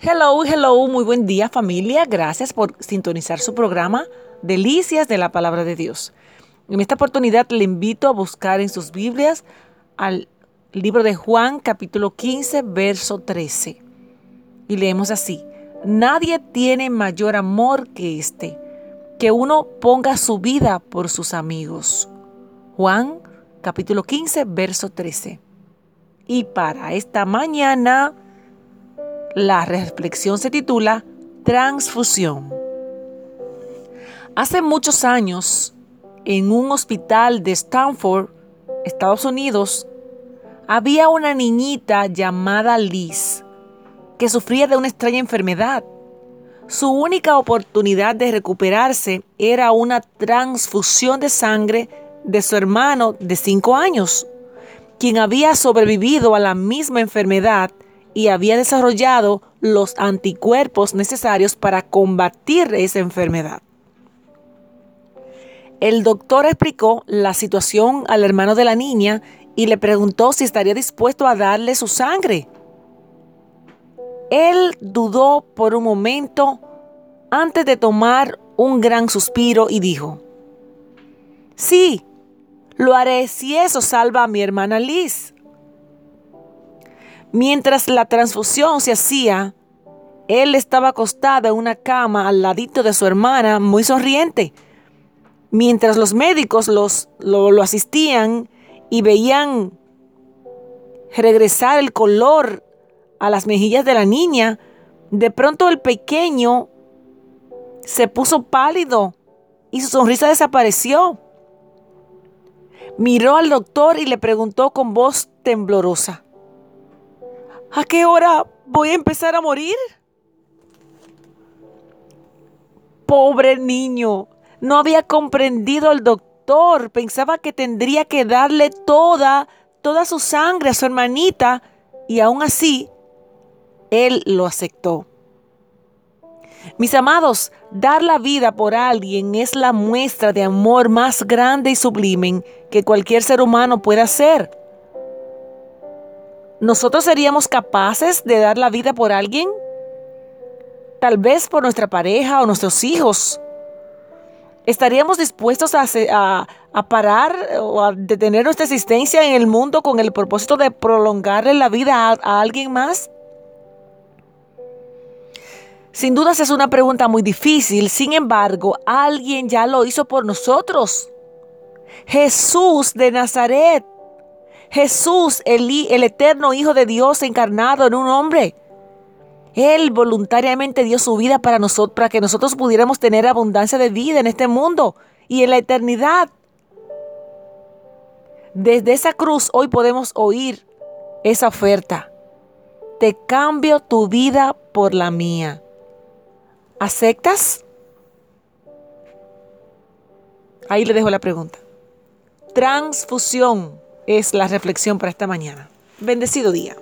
Hello, hello, muy buen día familia. Gracias por sintonizar su programa Delicias de la Palabra de Dios. En esta oportunidad le invito a buscar en sus Biblias al libro de Juan capítulo 15 verso 13. Y leemos así, nadie tiene mayor amor que este, que uno ponga su vida por sus amigos. Juan capítulo 15 verso 13. Y para esta mañana la reflexión se titula Transfusión. Hace muchos años, en un hospital de Stanford, Estados Unidos, había una niñita llamada Liz que sufría de una extraña enfermedad. Su única oportunidad de recuperarse era una transfusión de sangre de su hermano de 5 años, quien había sobrevivido a la misma enfermedad y había desarrollado los anticuerpos necesarios para combatir esa enfermedad. El doctor explicó la situación al hermano de la niña y le preguntó si estaría dispuesto a darle su sangre. Él dudó por un momento antes de tomar un gran suspiro y dijo, sí, lo haré si eso salva a mi hermana Liz. Mientras la transfusión se hacía, él estaba acostado en una cama al ladito de su hermana, muy sonriente. Mientras los médicos los, lo, lo asistían y veían regresar el color a las mejillas de la niña, de pronto el pequeño se puso pálido y su sonrisa desapareció. Miró al doctor y le preguntó con voz temblorosa, ¿A qué hora voy a empezar a morir? Pobre niño, no había comprendido el doctor. Pensaba que tendría que darle toda, toda su sangre a su hermanita y aún así, él lo aceptó. Mis amados, dar la vida por alguien es la muestra de amor más grande y sublime que cualquier ser humano pueda hacer. ¿Nosotros seríamos capaces de dar la vida por alguien? Tal vez por nuestra pareja o nuestros hijos. ¿Estaríamos dispuestos a, parar o a detener nuestra existencia en el mundo con el propósito de prolongarle la vida a alguien más? Sin dudas es una pregunta muy difícil, sin embargo, alguien ya lo hizo por nosotros. Jesús de Nazaret Jesús, el, el eterno Hijo de Dios encarnado en un hombre. Él voluntariamente dio su vida para nosotros, para que nosotros pudiéramos tener abundancia de vida en este mundo y en la eternidad. Desde esa cruz hoy podemos oír esa oferta. Te cambio tu vida por la mía. ¿Aceptas? Ahí le dejo la pregunta. Transfusión es la reflexión para esta mañana. Bendecido día.